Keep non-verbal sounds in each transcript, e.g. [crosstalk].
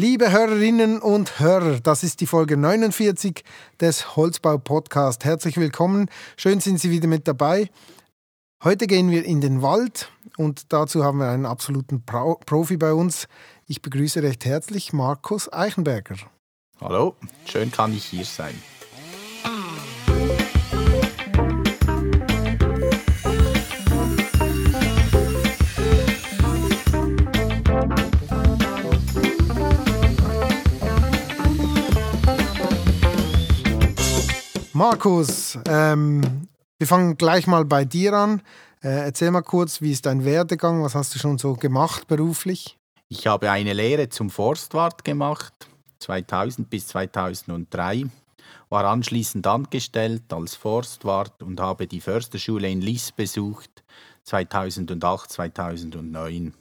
Liebe Hörerinnen und Hörer, das ist die Folge 49 des Holzbau-Podcast. Herzlich willkommen, schön sind Sie wieder mit dabei. Heute gehen wir in den Wald und dazu haben wir einen absoluten Pro Profi bei uns. Ich begrüße recht herzlich Markus Eichenberger. Hallo, schön kann ich hier sein. Markus, ähm, wir fangen gleich mal bei dir an. Äh, erzähl mal kurz, wie ist dein Werdegang? Was hast du schon so gemacht beruflich? Ich habe eine Lehre zum Forstwart gemacht, 2000 bis 2003, war anschließend angestellt als Forstwart und habe die Försterschule in Liss besucht, 2008, 2009.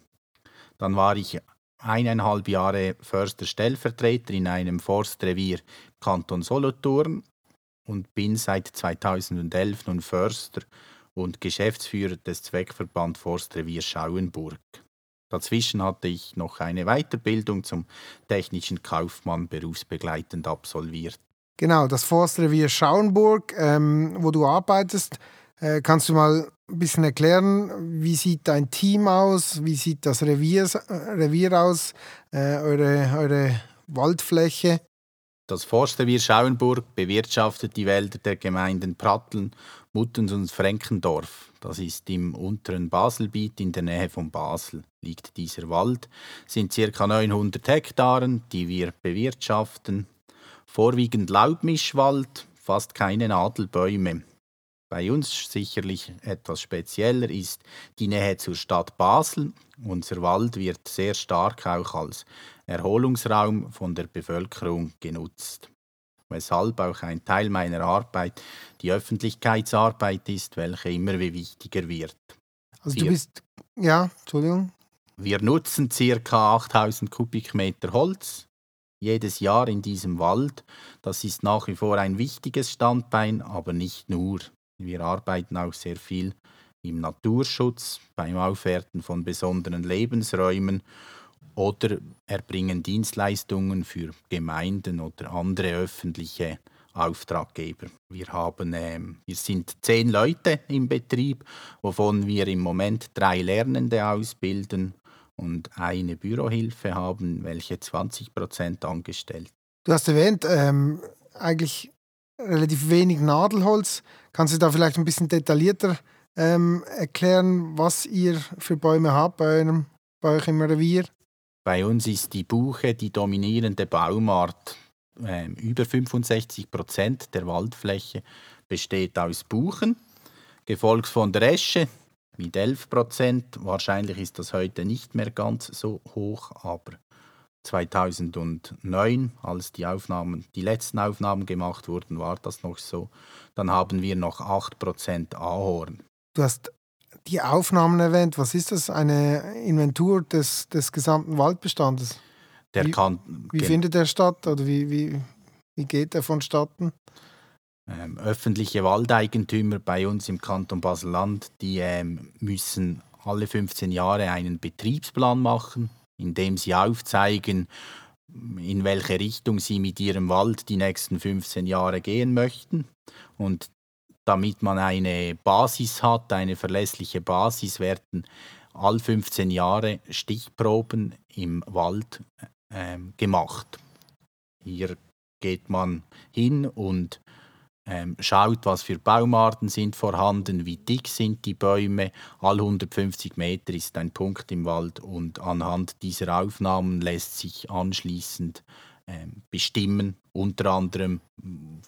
Dann war ich eineinhalb Jahre Försterstellvertreter in einem Forstrevier Kanton Solothurn und bin seit 2011 nun Förster und Geschäftsführer des Zweckverband Forstrevier Schauenburg. Dazwischen hatte ich noch eine Weiterbildung zum technischen Kaufmann berufsbegleitend absolviert. Genau, das Forstrevier Schauenburg, ähm, wo du arbeitest, äh, kannst du mal ein bisschen erklären, wie sieht dein Team aus, wie sieht das Revier, äh, Revier aus, äh, eure, eure Waldfläche? Das Forstrevier Schauenburg bewirtschaftet die Wälder der Gemeinden Pratteln, Muttens und Frenkendorf. Das ist im unteren Baselbiet in der Nähe von Basel liegt dieser Wald. sind ca. 900 Hektaren, die wir bewirtschaften. Vorwiegend Laubmischwald, fast keine Nadelbäume. Bei uns sicherlich etwas spezieller ist die Nähe zur Stadt Basel. Unser Wald wird sehr stark auch als Erholungsraum von der Bevölkerung genutzt. Weshalb auch ein Teil meiner Arbeit die Öffentlichkeitsarbeit ist, welche immer wichtiger wird. Also du bist, ja, Entschuldigung. Wir nutzen ca. 8000 Kubikmeter Holz jedes Jahr in diesem Wald. Das ist nach wie vor ein wichtiges Standbein, aber nicht nur. Wir arbeiten auch sehr viel im Naturschutz, beim Aufwerten von besonderen Lebensräumen oder erbringen Dienstleistungen für Gemeinden oder andere öffentliche Auftraggeber. Wir, haben, äh, wir sind zehn Leute im Betrieb, wovon wir im Moment drei Lernende ausbilden und eine Bürohilfe haben, welche 20 Prozent angestellt. Du hast erwähnt, ähm, eigentlich relativ wenig Nadelholz. Kannst du da vielleicht ein bisschen detaillierter ähm, erklären, was ihr für Bäume habt bei, einem, bei euch im Revier? Bei uns ist die Buche die dominierende Baumart. Ähm, über 65 Prozent der Waldfläche besteht aus Buchen, gefolgt von der Esche mit 11 Prozent. Wahrscheinlich ist das heute nicht mehr ganz so hoch, aber 2009, als die Aufnahmen, die letzten Aufnahmen gemacht wurden, war das noch so. Dann haben wir noch 8 Prozent Ahorn. Du hast die Aufnahmen erwähnt. Was ist das? Eine Inventur des, des gesamten Waldbestandes? Der wie, kann, wie findet der statt oder wie, wie, wie geht er vonstatten? Ähm, öffentliche Waldeigentümer bei uns im Kanton Basel-Land, die ähm, müssen alle 15 Jahre einen Betriebsplan machen, in dem sie aufzeigen, in welche Richtung sie mit ihrem Wald die nächsten 15 Jahre gehen möchten. Und damit man eine Basis hat, eine verlässliche Basis, werden all 15 Jahre Stichproben im Wald äh, gemacht. Hier geht man hin und ähm, schaut, was für Baumarten sind vorhanden, wie dick sind die Bäume. All 150 Meter ist ein Punkt im Wald und anhand dieser Aufnahmen lässt sich anschließend bestimmen, unter anderem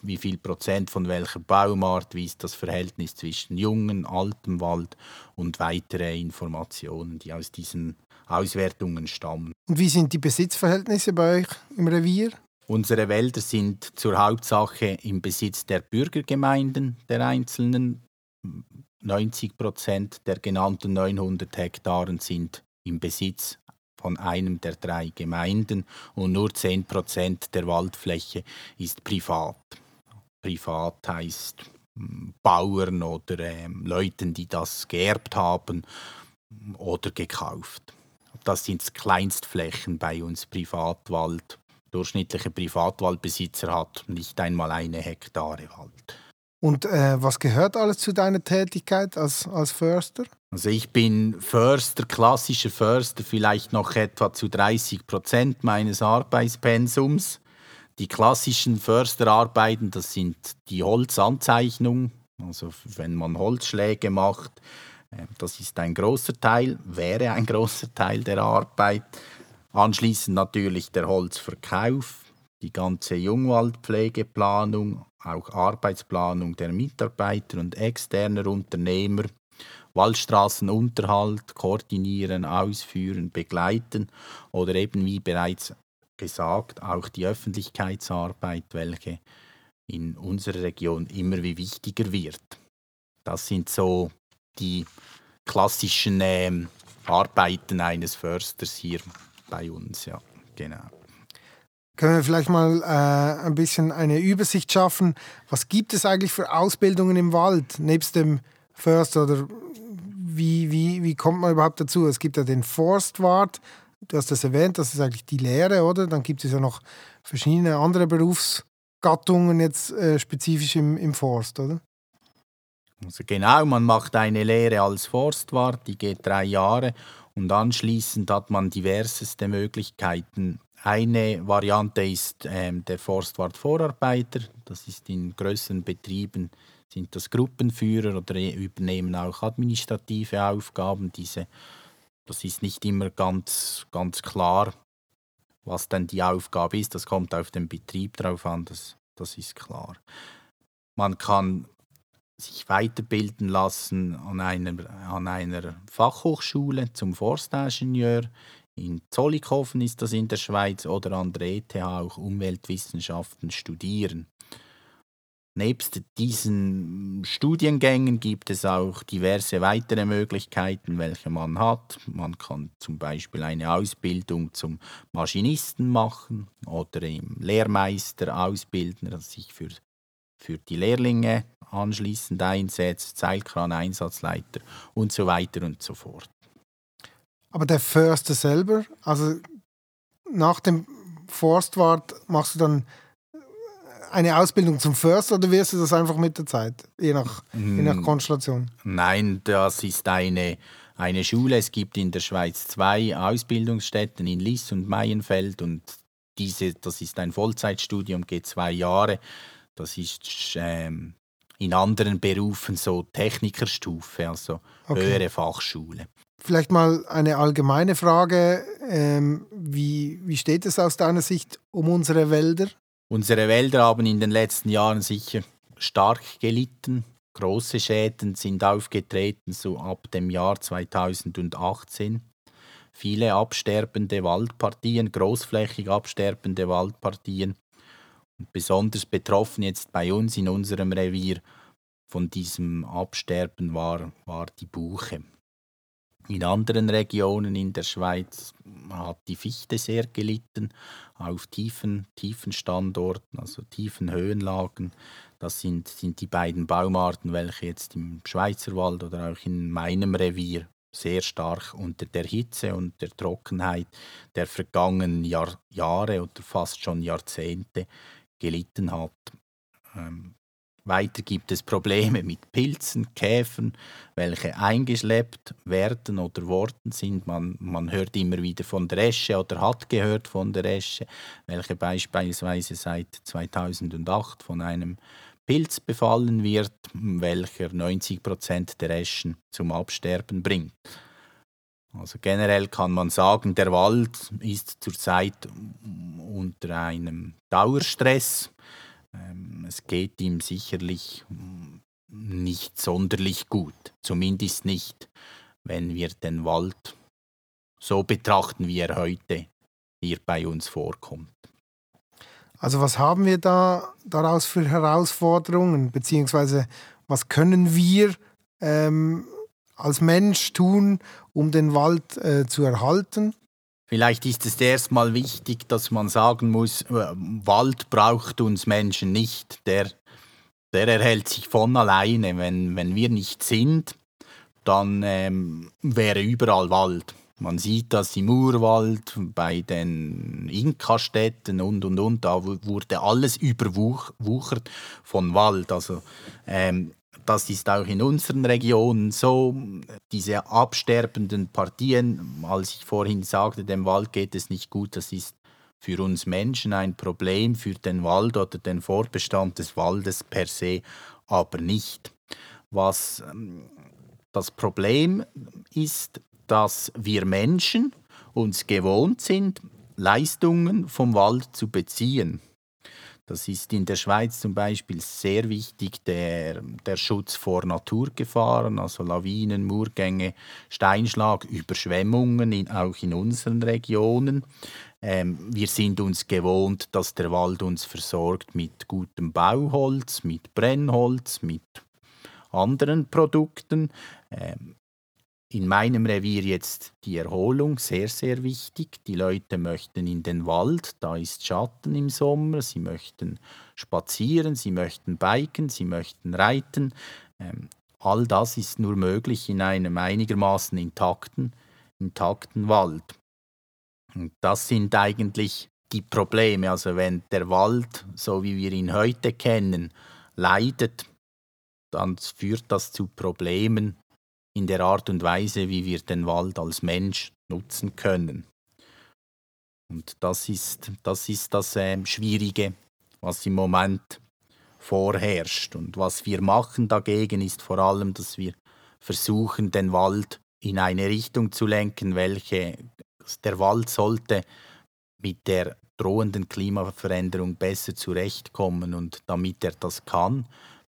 wie viel Prozent von welcher Baumart, wie ist das Verhältnis zwischen jungen, altem Wald und weitere Informationen, die aus diesen Auswertungen stammen. Und wie sind die Besitzverhältnisse bei euch im Revier? Unsere Wälder sind zur Hauptsache im Besitz der Bürgergemeinden der einzelnen. 90 Prozent der genannten 900 Hektaren sind im Besitz von einem der drei Gemeinden und nur 10 Prozent der Waldfläche ist privat. Privat heißt hm, Bauern oder äh, Leuten, die das geerbt haben oder gekauft. das sind Kleinstflächen bei uns Privatwald. Durchschnittlicher Privatwaldbesitzer hat nicht einmal eine Hektare Wald. Und äh, was gehört alles zu deiner Tätigkeit als, als Förster? Also ich bin Förster, klassischer Förster, vielleicht noch etwa zu 30 Prozent meines Arbeitspensums. Die klassischen Försterarbeiten, das sind die Holzanzeichnung, also wenn man Holzschläge macht, äh, das ist ein großer Teil, wäre ein [laughs] großer Teil der Arbeit. Anschließend natürlich der Holzverkauf, die ganze Jungwaldpflegeplanung, auch Arbeitsplanung der Mitarbeiter und externer Unternehmer, Waldstraßenunterhalt, koordinieren, ausführen, begleiten oder eben wie bereits gesagt auch die Öffentlichkeitsarbeit, welche in unserer Region immer wie wichtiger wird. Das sind so die klassischen äh, Arbeiten eines Försters hier bei uns, ja, genau. Können wir vielleicht mal äh, ein bisschen eine Übersicht schaffen? Was gibt es eigentlich für Ausbildungen im Wald, nebst dem Förster? Oder wie, wie, wie kommt man überhaupt dazu? Es gibt ja den Forstwart, du hast das erwähnt, das ist eigentlich die Lehre, oder? Dann gibt es ja noch verschiedene andere Berufsgattungen jetzt äh, spezifisch im, im Forst, oder? Also genau, man macht eine Lehre als Forstwart, die geht drei Jahre und anschließend hat man diverseste Möglichkeiten. Eine Variante ist ähm, der Forstwart-Vorarbeiter. Das ist in größeren Betrieben sind das Gruppenführer oder übernehmen auch administrative Aufgaben. Diese, das ist nicht immer ganz, ganz klar, was dann die Aufgabe ist. Das kommt auf den Betrieb drauf an, das, das ist klar. Man kann sich weiterbilden lassen an einer, an einer Fachhochschule zum Forstingenieur. In Zollikofen ist das in der Schweiz oder an der ETH auch Umweltwissenschaften studieren. Nebst diesen Studiengängen gibt es auch diverse weitere Möglichkeiten, welche man hat. Man kann zum Beispiel eine Ausbildung zum Maschinisten machen oder im Lehrmeister ausbilden, der sich für, für die Lehrlinge anschließend einsetzt, Seilkran-Einsatzleiter und so weiter und so fort. Aber der Förster selber, also nach dem Forstwart machst du dann eine Ausbildung zum Förster oder wirst du das einfach mit der Zeit, je nach, mm. je nach hm. Konstellation? Nein, das ist eine, eine Schule. Es gibt in der Schweiz zwei Ausbildungsstätten in Liss und Meienfeld und diese, das ist ein Vollzeitstudium, geht zwei Jahre. Das ist ähm, in anderen Berufen so Technikerstufe, also okay. höhere Fachschule. Vielleicht mal eine allgemeine Frage. Ähm, wie, wie steht es aus deiner Sicht um unsere Wälder? Unsere Wälder haben in den letzten Jahren sicher stark gelitten. Große Schäden sind aufgetreten, so ab dem Jahr 2018. Viele absterbende Waldpartien, großflächig absterbende Waldpartien. Und besonders betroffen jetzt bei uns in unserem Revier von diesem Absterben war, war die Buche. In anderen Regionen in der Schweiz hat die Fichte sehr gelitten, auf tiefen, tiefen Standorten, also tiefen Höhenlagen. Das sind, sind die beiden Baumarten, welche jetzt im Schweizerwald oder auch in meinem Revier sehr stark unter der Hitze und der Trockenheit der vergangenen Jahr, Jahre oder fast schon Jahrzehnte gelitten hat. Ähm, weiter gibt es Probleme mit Pilzen, Käfern, welche eingeschleppt werden oder worden sind. Man, man hört immer wieder von der Esche oder hat gehört von der Esche, welche beispielsweise seit 2008 von einem Pilz befallen wird, welcher 90 Prozent der Eschen zum Absterben bringt. Also generell kann man sagen, der Wald ist zurzeit unter einem Dauerstress. Ähm, es geht ihm sicherlich nicht sonderlich gut, zumindest nicht, wenn wir den Wald so betrachten, wie er heute hier bei uns vorkommt. Also was haben wir da daraus für Herausforderungen, beziehungsweise was können wir ähm, als Mensch tun, um den Wald äh, zu erhalten? Vielleicht ist es erstmal wichtig, dass man sagen muss, äh, Wald braucht uns Menschen nicht. Der, der erhält sich von alleine. Wenn, wenn wir nicht sind, dann ähm, wäre überall Wald. Man sieht das im Urwald, bei den Inka-Städten und und und. Da wurde alles überwuchert von Wald. Also ähm, das ist auch in unseren Regionen so. Diese absterbenden Partien, als ich vorhin sagte, dem Wald geht es nicht gut, das ist für uns Menschen ein Problem, für den Wald oder den Fortbestand des Waldes per se aber nicht. Was ähm, das Problem ist, dass wir Menschen uns gewohnt sind, Leistungen vom Wald zu beziehen. Das ist in der Schweiz zum Beispiel sehr wichtig, der, der Schutz vor Naturgefahren, also Lawinen, Murgänge, Steinschlag, Überschwemmungen, in, auch in unseren Regionen. Ähm, wir sind uns gewohnt, dass der Wald uns versorgt mit gutem Bauholz, mit Brennholz, mit anderen Produkten. Ähm, in meinem Revier jetzt die Erholung sehr, sehr wichtig. Die Leute möchten in den Wald, da ist Schatten im Sommer, sie möchten spazieren, sie möchten biken, sie möchten reiten. Ähm, all das ist nur möglich in einem einigermaßen intakten, intakten Wald. Und das sind eigentlich die Probleme. Also wenn der Wald, so wie wir ihn heute kennen, leidet, dann führt das zu Problemen in der Art und Weise, wie wir den Wald als Mensch nutzen können. Und das ist das, ist das äh, Schwierige, was im Moment vorherrscht. Und was wir machen dagegen ist vor allem, dass wir versuchen, den Wald in eine Richtung zu lenken, welche der Wald sollte mit der drohenden Klimaveränderung besser zurechtkommen. Und damit er das kann,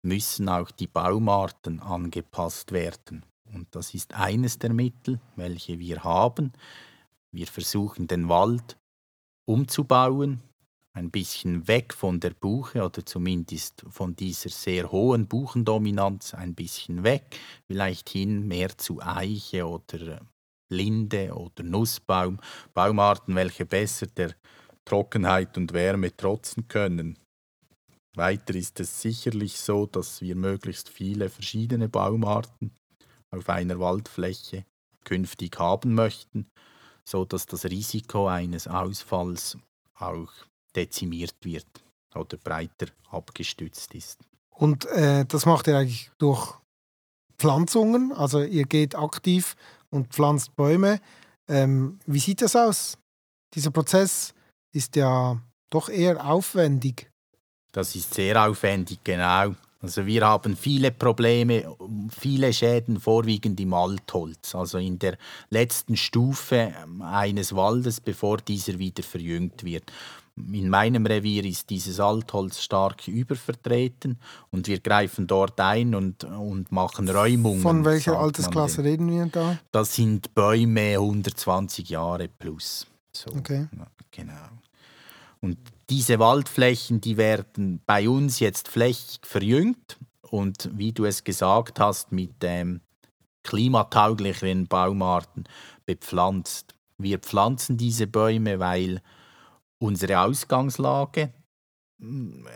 müssen auch die Baumarten angepasst werden. Und das ist eines der Mittel, welche wir haben. Wir versuchen den Wald umzubauen, ein bisschen weg von der Buche oder zumindest von dieser sehr hohen Buchendominanz ein bisschen weg, vielleicht hin mehr zu Eiche oder Linde oder Nussbaum, Baumarten, welche besser der Trockenheit und Wärme trotzen können. Weiter ist es sicherlich so, dass wir möglichst viele verschiedene Baumarten auf einer Waldfläche künftig haben möchten, so dass das Risiko eines Ausfalls auch dezimiert wird oder breiter abgestützt ist. Und äh, das macht ihr eigentlich durch Pflanzungen, also ihr geht aktiv und pflanzt Bäume. Ähm, wie sieht das aus? Dieser Prozess ist ja doch eher aufwendig. Das ist sehr aufwendig, genau. Also wir haben viele Probleme, viele Schäden vorwiegend im Altholz, also in der letzten Stufe eines Waldes, bevor dieser wieder verjüngt wird. In meinem Revier ist dieses Altholz stark übervertreten und wir greifen dort ein und, und machen Räumungen. Von welcher Altersklasse reden wir da? Das sind Bäume 120 Jahre plus. So. Okay. Genau. Und diese Waldflächen, die werden bei uns jetzt flächig verjüngt und wie du es gesagt hast, mit ähm, klimatauglichen Baumarten bepflanzt. Wir pflanzen diese Bäume, weil unsere Ausgangslage mm,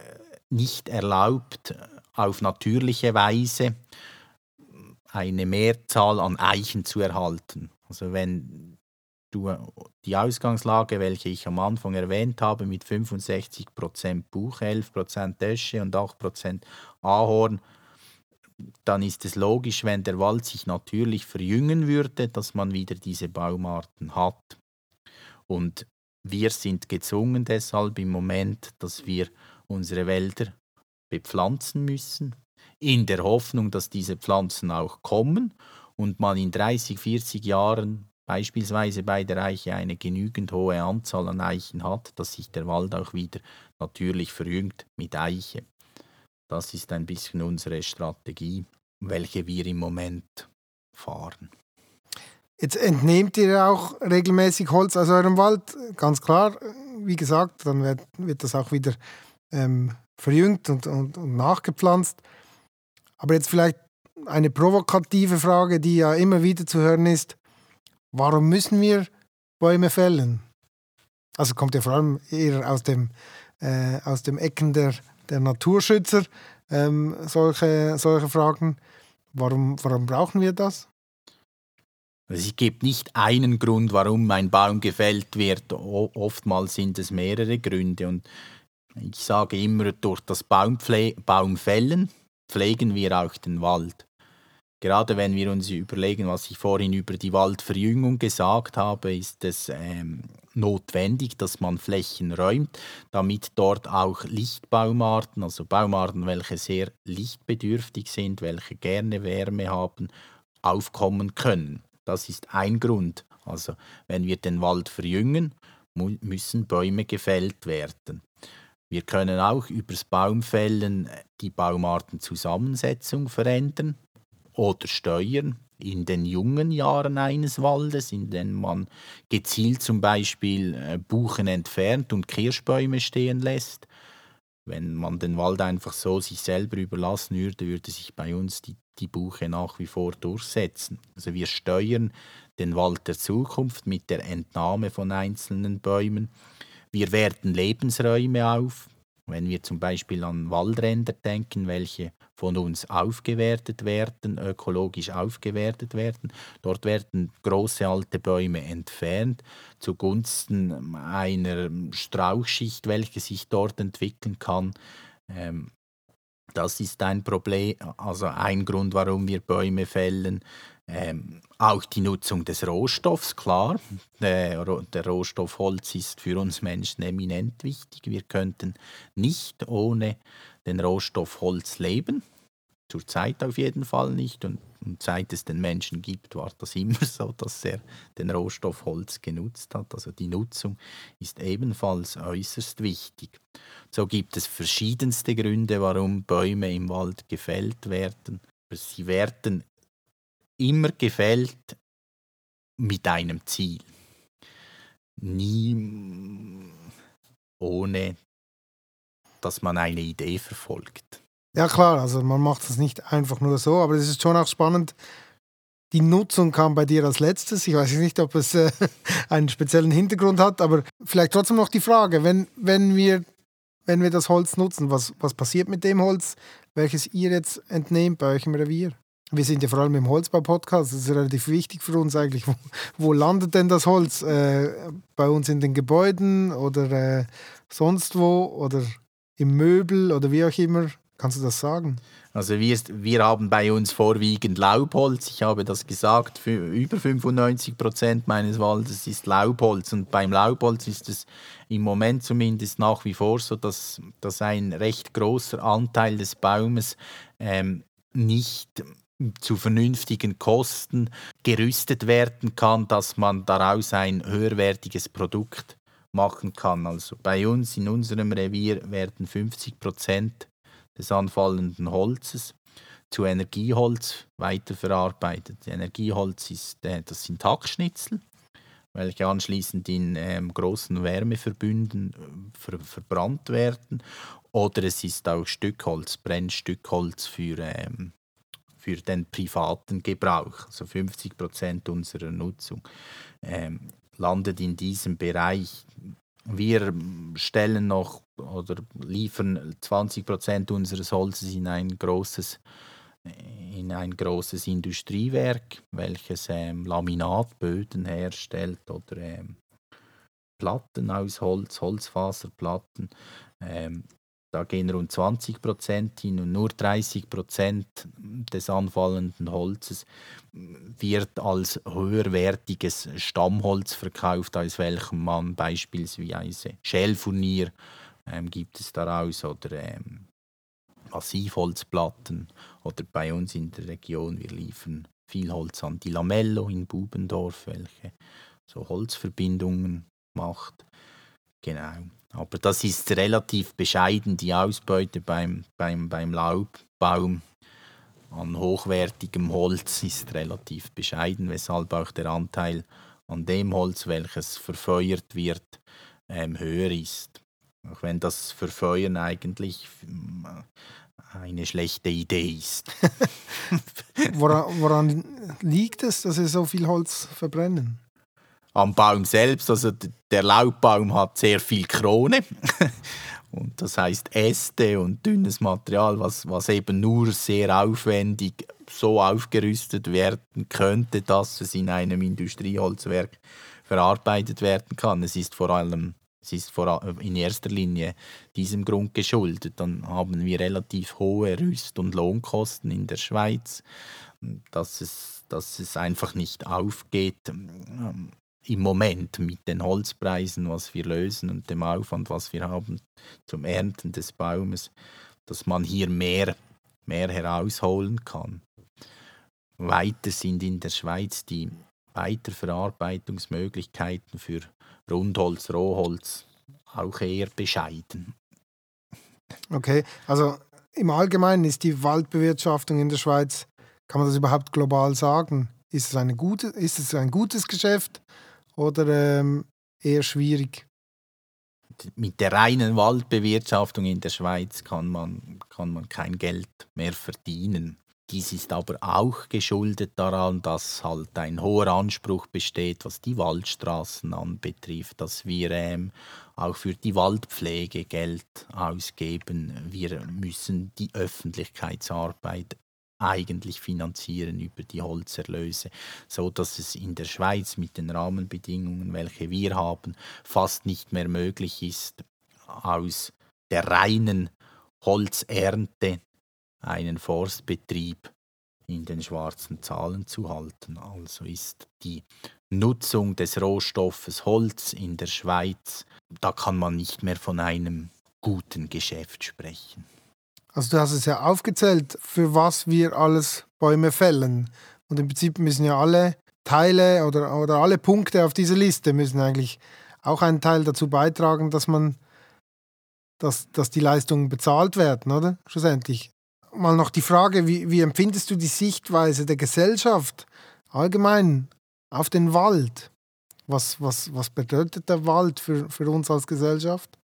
nicht erlaubt, auf natürliche Weise eine Mehrzahl an Eichen zu erhalten. Also wenn du die Ausgangslage, welche ich am Anfang erwähnt habe, mit 65% Buch, 11% Esche und 8% Ahorn, dann ist es logisch, wenn der Wald sich natürlich verjüngen würde, dass man wieder diese Baumarten hat. Und wir sind gezwungen deshalb im Moment, dass wir unsere Wälder bepflanzen müssen, in der Hoffnung, dass diese Pflanzen auch kommen und man in 30, 40 Jahren beispielsweise bei der Eiche eine genügend hohe Anzahl an Eichen hat, dass sich der Wald auch wieder natürlich verjüngt mit Eiche. Das ist ein bisschen unsere Strategie, welche wir im Moment fahren. Jetzt entnehmt ihr auch regelmäßig Holz aus eurem Wald, ganz klar. Wie gesagt, dann wird, wird das auch wieder ähm, verjüngt und, und, und nachgepflanzt. Aber jetzt vielleicht eine provokative Frage, die ja immer wieder zu hören ist. Warum müssen wir Bäume fällen? Also kommt ja vor allem eher aus dem, äh, aus dem Ecken der, der Naturschützer ähm, solche, solche Fragen. Warum, warum brauchen wir das? Also es gibt nicht einen Grund, warum ein Baum gefällt wird. Oftmals sind es mehrere Gründe. Und ich sage immer, durch das Baumpfle Baumfällen pflegen wir auch den Wald. Gerade wenn wir uns überlegen, was ich vorhin über die Waldverjüngung gesagt habe, ist es ähm, notwendig, dass man Flächen räumt, damit dort auch Lichtbaumarten, also Baumarten, welche sehr lichtbedürftig sind, welche gerne Wärme haben, aufkommen können. Das ist ein Grund. Also wenn wir den Wald verjüngen, müssen Bäume gefällt werden. Wir können auch übers Baumfällen die Baumartenzusammensetzung verändern oder steuern in den jungen Jahren eines Waldes, in denen man gezielt zum Beispiel äh, Buchen entfernt und Kirschbäume stehen lässt. Wenn man den Wald einfach so sich selber überlassen würde, würde sich bei uns die, die Buche nach wie vor durchsetzen. Also wir steuern den Wald der Zukunft mit der Entnahme von einzelnen Bäumen. Wir werten Lebensräume auf, wenn wir zum Beispiel an Waldränder denken, welche von uns aufgewertet werden, ökologisch aufgewertet werden. Dort werden große alte Bäume entfernt zugunsten einer Strauchschicht, welche sich dort entwickeln kann. Ähm, das ist ein Problem, also ein Grund, warum wir Bäume fällen. Ähm, auch die Nutzung des Rohstoffs, klar. Der, der, Rohstoff Holz ist für uns Menschen eminent wichtig. Wir könnten nicht ohne den Rohstoff Holz leben. Zurzeit auf jeden Fall nicht. Und, und seit es den Menschen gibt, war das immer so, dass er den Rohstoff Holz genutzt hat. Also die Nutzung ist ebenfalls äußerst wichtig. So gibt es verschiedenste Gründe, warum Bäume im Wald gefällt werden. Sie werden immer gefällt mit einem Ziel. Nie ohne, dass man eine Idee verfolgt. Ja klar, also man macht es nicht einfach nur so, aber es ist schon auch spannend. Die Nutzung kam bei dir als letztes. Ich weiß nicht, ob es äh, [laughs] einen speziellen Hintergrund hat, aber vielleicht trotzdem noch die Frage, wenn, wenn, wir, wenn wir das Holz nutzen, was, was passiert mit dem Holz, welches ihr jetzt entnehmt bei euch im Revier? Wir sind ja vor allem im Holzbau-Podcast, das ist relativ wichtig für uns eigentlich. [laughs] Wo, wo landet denn das Holz? Äh, bei uns in den Gebäuden oder äh, sonst wo oder im Möbel oder wie auch immer? Kannst du das sagen? Also wir, wir haben bei uns vorwiegend Laubholz. Ich habe das gesagt, für über 95 Prozent meines Waldes ist Laubholz. Und beim Laubholz ist es im Moment zumindest nach wie vor so, dass, dass ein recht großer Anteil des Baumes ähm, nicht zu vernünftigen Kosten gerüstet werden kann, dass man daraus ein höherwertiges Produkt machen kann. Also bei uns in unserem Revier werden 50 Prozent des anfallenden Holzes zu Energieholz weiterverarbeitet. Energieholz ist, äh, das sind Hackschnitzel, welche anschließend in ähm, großen Wärmeverbünden äh, ver verbrannt werden. Oder es ist auch Stückholz, Brennstückholz für ähm, für den privaten Gebrauch. Also 50 Prozent unserer Nutzung ähm, landet in diesem Bereich. Wir stellen noch oder liefern 20 Prozent unseres Holzes in ein großes in ein großes Industriewerk, welches ähm, Laminatböden herstellt oder ähm, Platten aus Holz, Holzfaserplatten. Ähm, da gehen rund 20 Prozent hin und nur 30 Prozent des anfallenden Holzes wird als höherwertiges Stammholz verkauft, aus welchem man beispielsweise Schälfurnier ähm, gibt es daraus oder ähm, Massivholzplatten oder bei uns in der Region, wir liefern viel Holz an die Lamello in Bubendorf, welche so Holzverbindungen macht. Genau. Aber das ist relativ bescheiden, die Ausbeute beim, beim, beim Laubbaum an hochwertigem Holz ist relativ bescheiden, weshalb auch der Anteil an dem Holz, welches verfeuert wird, ähm, höher ist. Auch wenn das Verfeuern eigentlich äh, eine schlechte Idee ist. [laughs] woran, woran liegt es, dass Sie so viel Holz verbrennen? Am Baum selbst. Also der Laubbaum hat sehr viel Krone. [laughs] Und das heißt Äste und dünnes Material, was, was eben nur sehr aufwendig so aufgerüstet werden könnte, dass es in einem Industrieholzwerk verarbeitet werden kann. Es ist vor allem es ist vor, in erster Linie diesem Grund geschuldet. Dann haben wir relativ hohe Rüst- und Lohnkosten in der Schweiz, dass es, dass es einfach nicht aufgeht im Moment mit den Holzpreisen, was wir lösen und dem Aufwand, was wir haben zum Ernten des Baumes, dass man hier mehr, mehr herausholen kann. Weiter sind in der Schweiz die Weiterverarbeitungsmöglichkeiten für Rundholz, Rohholz auch eher bescheiden. Okay, also im Allgemeinen ist die Waldbewirtschaftung in der Schweiz, kann man das überhaupt global sagen? Ist es, eine gute, ist es ein gutes Geschäft oder ähm, eher schwierig? Mit der reinen Waldbewirtschaftung in der Schweiz kann man, kann man kein Geld mehr verdienen. Dies ist aber auch geschuldet daran, dass halt ein hoher Anspruch besteht, was die Waldstraßen anbetrifft, dass wir ähm, auch für die Waldpflege Geld ausgeben. Wir müssen die Öffentlichkeitsarbeit eigentlich finanzieren über die Holzerlöse, so dass es in der Schweiz mit den Rahmenbedingungen, welche wir haben, fast nicht mehr möglich ist, aus der reinen Holzernte einen Forstbetrieb in den schwarzen Zahlen zu halten. Also ist die Nutzung des Rohstoffes Holz in der Schweiz, da kann man nicht mehr von einem guten Geschäft sprechen. Also du hast es ja aufgezählt, für was wir alles Bäume fällen. Und im Prinzip müssen ja alle Teile oder, oder alle Punkte auf dieser Liste müssen eigentlich auch einen Teil dazu beitragen, dass man dass, dass die Leistungen bezahlt werden, oder? Schlussendlich mal noch die Frage, wie, wie empfindest du die Sichtweise der Gesellschaft allgemein auf den Wald? Was, was, was bedeutet der Wald für, für uns als Gesellschaft?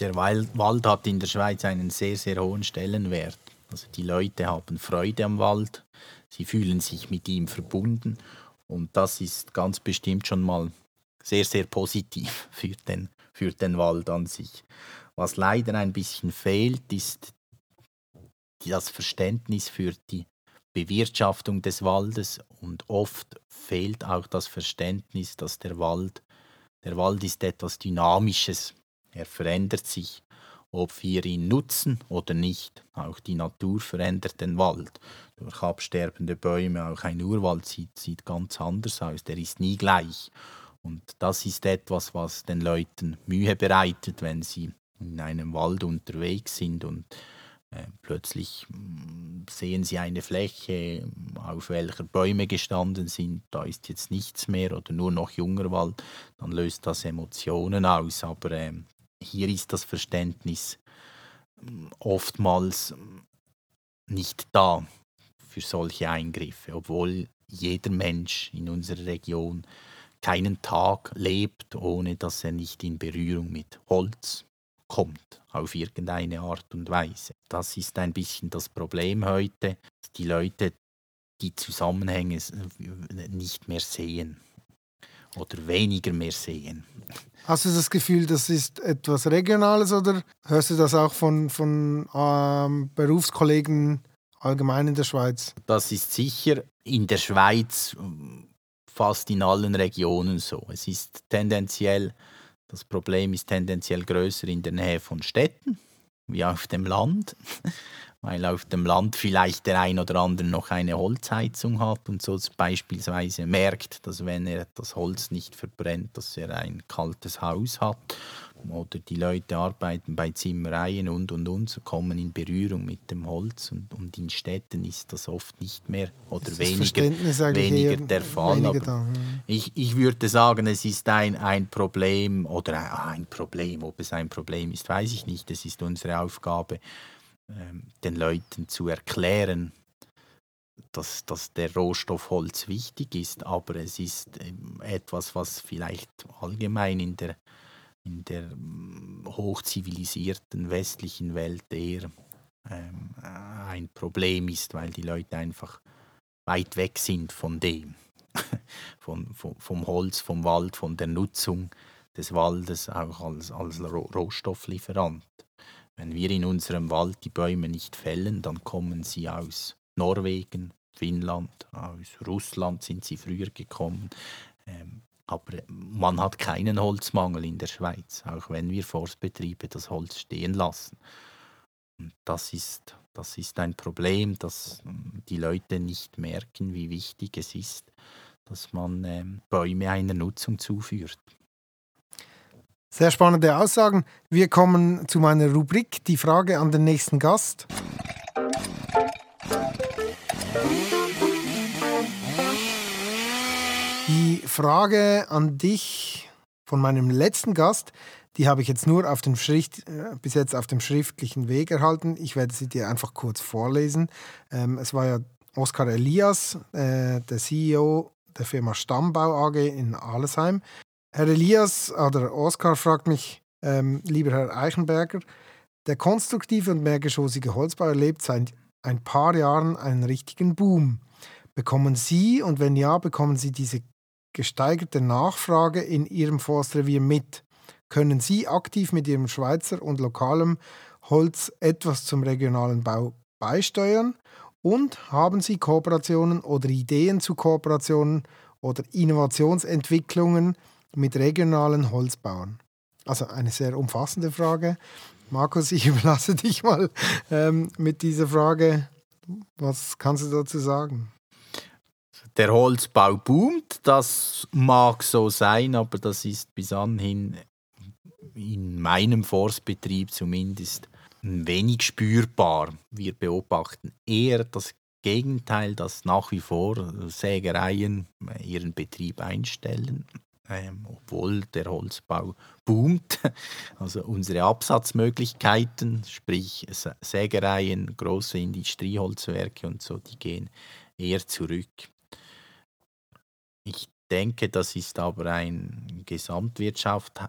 Der Wald hat in der Schweiz einen sehr, sehr hohen Stellenwert. Also die Leute haben Freude am Wald, sie fühlen sich mit ihm verbunden und das ist ganz bestimmt schon mal sehr, sehr positiv [laughs] für den, für den Wald an sich. Was leider ein bisschen fehlt, ist das Verständnis für die Bewirtschaftung des Waldes und oft fehlt auch das Verständnis, dass der Wald, der Wald ist etwas Dynamisches. Er verändert sich, ob wir ihn nutzen oder nicht. Auch die Natur verändert den Wald. Durch absterbende Bäume, auch ein Urwald sieht, sieht ganz anders aus. Der ist nie gleich. Und das ist etwas, was den Leuten Mühe bereitet, wenn sie in einem Wald unterwegs sind und äh, plötzlich mm, sehen sie eine Fläche, auf welcher Bäume gestanden sind, da ist jetzt nichts mehr oder nur noch junger Wald, dann löst das Emotionen aus. Aber äh, hier ist das Verständnis mm, oftmals mm, nicht da für solche Eingriffe, obwohl jeder Mensch in unserer Region keinen Tag lebt, ohne dass er nicht in Berührung mit Holz, kommt auf irgendeine Art und Weise. Das ist ein bisschen das Problem heute, dass die Leute die Zusammenhänge nicht mehr sehen oder weniger mehr sehen. Hast du das Gefühl, das ist etwas Regionales oder hörst du das auch von, von ähm, Berufskollegen allgemein in der Schweiz? Das ist sicher in der Schweiz fast in allen Regionen so. Es ist tendenziell das Problem ist tendenziell größer in der Nähe von Städten wie auf dem Land, weil auf dem Land vielleicht der ein oder andere noch eine Holzheizung hat und so beispielsweise merkt, dass wenn er das Holz nicht verbrennt, dass er ein kaltes Haus hat oder die Leute arbeiten bei Zimmereien und und und, so kommen in Berührung mit dem Holz und, und in Städten ist das oft nicht mehr oder weniger, weniger der Fall. Weniger da, ja. ich, ich würde sagen, es ist ein, ein Problem oder ein Problem, ob es ein Problem ist, weiß ich nicht. Es ist unsere Aufgabe, ähm, den Leuten zu erklären, dass, dass der Rohstoff Holz wichtig ist, aber es ist ähm, etwas, was vielleicht allgemein in der in der mm, hochzivilisierten westlichen Welt eher ähm, ein Problem ist, weil die Leute einfach weit weg sind von dem. [laughs] von, vom, vom Holz, vom Wald, von der Nutzung des Waldes auch als, als Rohstofflieferant. Wenn wir in unserem Wald die Bäume nicht fällen, dann kommen sie aus Norwegen, Finnland, aus Russland sind sie früher gekommen. Ähm, aber man hat keinen Holzmangel in der Schweiz, auch wenn wir Forstbetriebe das Holz stehen lassen. Und das ist, das ist ein Problem, dass die Leute nicht merken, wie wichtig es ist, dass man ähm, Bäume einer Nutzung zuführt. Sehr spannende Aussagen. Wir kommen zu meiner Rubrik, die Frage an den nächsten Gast. Die Frage an dich von meinem letzten Gast, die habe ich jetzt nur auf dem Schrift, äh, bis jetzt auf dem schriftlichen Weg erhalten. Ich werde sie dir einfach kurz vorlesen. Ähm, es war ja Oskar Elias, äh, der CEO der Firma Stammbau AG in Alesheim. Herr Elias oder Oskar fragt mich, ähm, lieber Herr Eichenberger, der konstruktive und mehrgeschossige Holzbau erlebt seit ein paar Jahren einen richtigen Boom. Bekommen Sie und wenn ja, bekommen Sie diese gesteigerte Nachfrage in Ihrem Forstrevier mit? Können Sie aktiv mit Ihrem Schweizer und lokalem Holz etwas zum regionalen Bau beisteuern? Und haben Sie Kooperationen oder Ideen zu Kooperationen oder Innovationsentwicklungen mit regionalen Holzbauern? Also eine sehr umfassende Frage. Markus, ich [laughs] überlasse dich mal ähm, mit dieser Frage. Was kannst du dazu sagen? Der Holzbau boomt, das mag so sein, aber das ist bis anhin in meinem Forstbetrieb zumindest wenig spürbar. Wir beobachten eher das Gegenteil, dass nach wie vor Sägereien ihren Betrieb einstellen, ähm, obwohl der Holzbau boomt. [laughs] Also unsere Absatzmöglichkeiten, sprich Sägereien, große Industrieholzwerke und so, die gehen eher zurück. Ich denke, das ist aber ein Gesamtwirtschaft,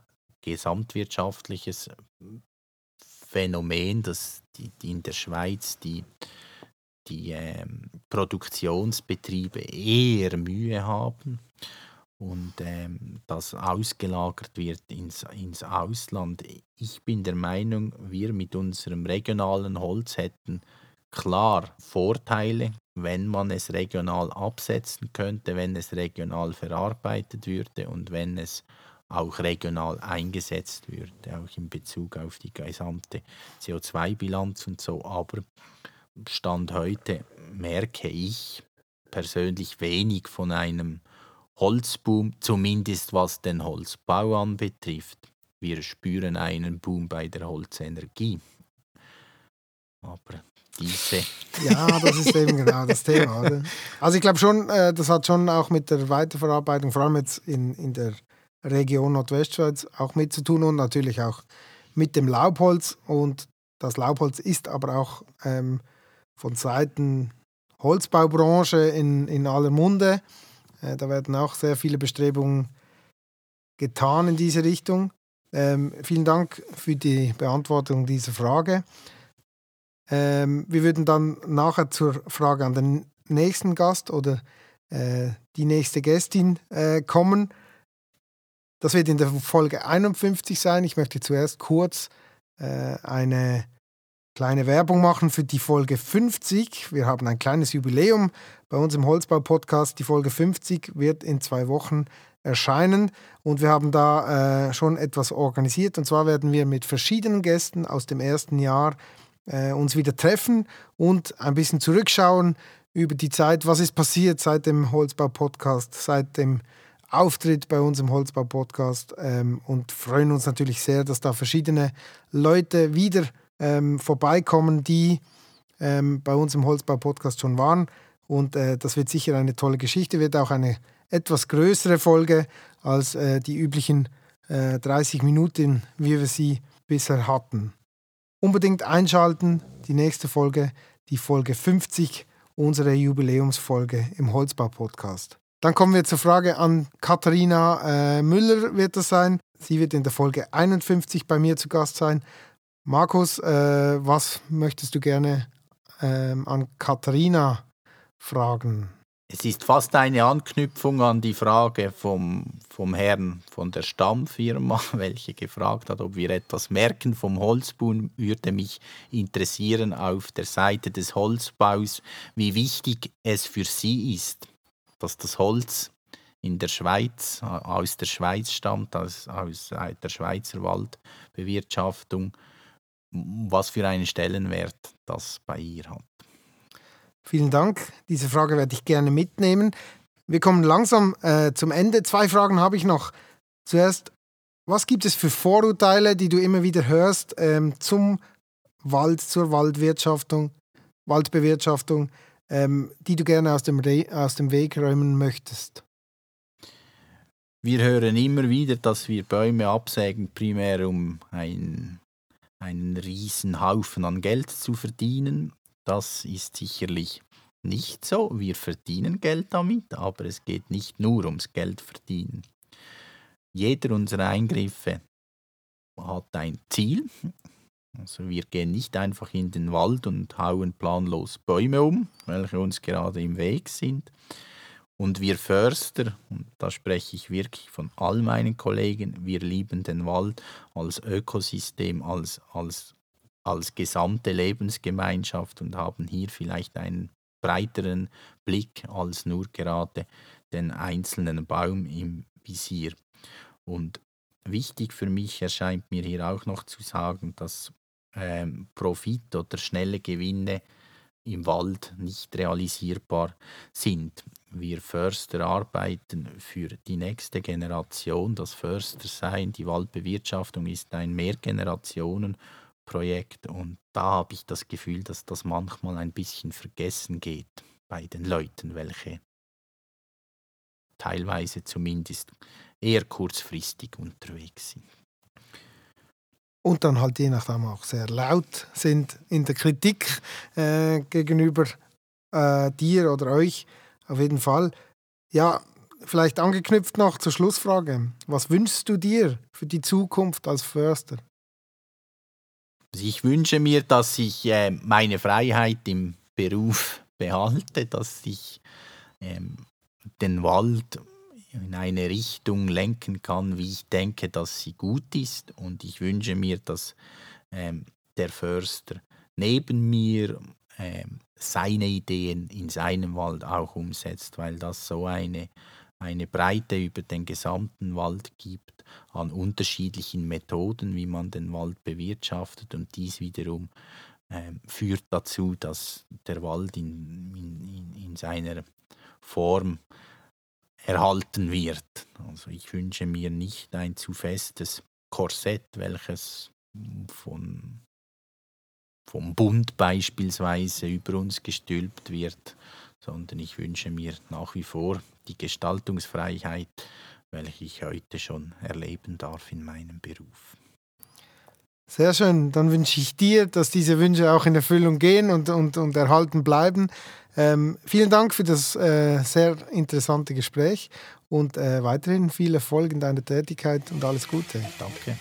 gesamtwirtschaftliches Phänomen, dass die, die in der Schweiz die, die ähm, Produktionsbetriebe eher Mühe haben und ähm, das ausgelagert wird ins, ins Ausland. Ich bin der Meinung, wir mit unserem regionalen Holz hätten klar Vorteile, wenn man es regional absetzen könnte, wenn es regional verarbeitet würde und wenn es auch regional eingesetzt würde, auch in Bezug auf die gesamte CO2-Bilanz und so. Aber Stand heute merke ich persönlich wenig von einem Holzboom, zumindest was den Holzbau anbetrifft. Wir spüren einen Boom bei der Holzenergie. Aber diese. [laughs] Ja, das ist eben genau das Thema. Oder? Also ich glaube schon, äh, das hat schon auch mit der Weiterverarbeitung, vor allem jetzt in, in der Region Nordwestschweiz auch mit zu tun und natürlich auch mit dem Laubholz. Und das Laubholz ist aber auch ähm, von Seiten Holzbaubranche in, in aller Munde. Äh, da werden auch sehr viele Bestrebungen getan in diese Richtung. Ähm, vielen Dank für die Beantwortung dieser Frage. Ähm, wir würden dann nachher zur Frage an den nächsten Gast oder äh, die nächste Gästin äh, kommen. Das wird in der Folge 51 sein. Ich möchte zuerst kurz äh, eine kleine Werbung machen für die Folge 50. Wir haben ein kleines Jubiläum bei uns im Holzbau-Podcast. Die Folge 50 wird in zwei Wochen erscheinen und wir haben da äh, schon etwas organisiert. Und zwar werden wir mit verschiedenen Gästen aus dem ersten Jahr äh, uns wieder treffen und ein bisschen zurückschauen über die Zeit, was ist passiert seit dem Holzbau-Podcast, seit dem Auftritt bei uns im Holzbau-Podcast ähm, und freuen uns natürlich sehr, dass da verschiedene Leute wieder ähm, vorbeikommen, die ähm, bei uns im Holzbau-Podcast schon waren. Und äh, das wird sicher eine tolle Geschichte, wird auch eine etwas größere Folge als äh, die üblichen äh, 30 Minuten, wie wir sie bisher hatten. Unbedingt einschalten, die nächste Folge, die Folge 50, unsere Jubiläumsfolge im Holzbau-Podcast. Dann kommen wir zur Frage an Katharina äh, Müller, wird das sein. Sie wird in der Folge 51 bei mir zu Gast sein. Markus, äh, was möchtest du gerne ähm, an Katharina fragen? es ist fast eine Anknüpfung an die Frage vom, vom Herrn von der Stammfirma, [laughs] welche gefragt hat, ob wir etwas merken vom Holzbau. Würde mich interessieren auf der Seite des Holzbaus, wie wichtig es für Sie ist, dass das Holz in der Schweiz, aus der Schweiz stammt, aus, aus der Schweizer Waldbewirtschaftung, was für einen Stellenwert das bei ihr hat. Vielen Dank. Diese Frage werde ich gerne mitnehmen. Wir kommen langsam äh, zum Ende. Zwei Fragen habe ich noch. Zuerst, was gibt es für Vorurteile, die du immer wieder hörst ähm, zum Wald, zur Waldwirtschaftung, Waldbewirtschaftung, ähm, die du gerne aus dem, Re aus dem Weg räumen möchtest? Wir hören immer wieder, dass wir Bäume absägen, primär um ein, einen riesen Haufen an Geld zu verdienen. Das ist sicherlich nicht so. Wir verdienen Geld damit, aber es geht nicht nur ums Geld verdienen. Jeder unserer Eingriffe hat ein Ziel. Also wir gehen nicht einfach in den Wald und hauen planlos Bäume um, welche uns gerade im Weg sind. Und wir Förster, und da spreche ich wirklich von all meinen Kollegen, wir lieben den Wald als Ökosystem, als, als als gesamte Lebensgemeinschaft und haben hier vielleicht einen breiteren Blick als nur gerade den einzelnen Baum im Visier. Und wichtig für mich erscheint mir hier auch noch zu sagen, dass ähm, Profit oder schnelle Gewinne im Wald nicht realisierbar sind. Wir Förster arbeiten für die nächste Generation. Das Förstersein, die Waldbewirtschaftung ist ein Mehrgenerationen- Projekt und da habe ich das Gefühl, dass das manchmal ein bisschen vergessen geht bei den Leuten, welche teilweise zumindest eher kurzfristig unterwegs sind. Und dann halt je nachdem auch sehr laut sind in der Kritik äh, gegenüber äh, dir oder euch. Auf jeden Fall. Ja, vielleicht angeknüpft noch zur Schlussfrage. Was wünschst du dir für die Zukunft als Förster? Also ich wünsche mir, dass ich äh, meine Freiheit im Beruf behalte, dass ich ähm, den Wald in eine Richtung lenken kann, wie ich denke, dass sie gut ist. Und ich wünsche mir, dass ähm, der Förster neben mir ähm, seine Ideen in seinem Wald auch umsetzt, weil das so eine eine Breite über den gesamten Wald gibt an unterschiedlichen Methoden, wie man den Wald bewirtschaftet und dies wiederum äh, führt dazu, dass der Wald in, in, in seiner Form erhalten wird. Also ich wünsche mir nicht ein zu festes Korsett, welches von, vom Bund beispielsweise über uns gestülpt wird, sondern ich wünsche mir nach wie vor die Gestaltungsfreiheit, welche ich heute schon erleben darf in meinem Beruf. Sehr schön. Dann wünsche ich dir, dass diese Wünsche auch in Erfüllung gehen und, und, und erhalten bleiben. Ähm, vielen Dank für das äh, sehr interessante Gespräch und äh, weiterhin viel Erfolg in deiner Tätigkeit und alles Gute. Danke.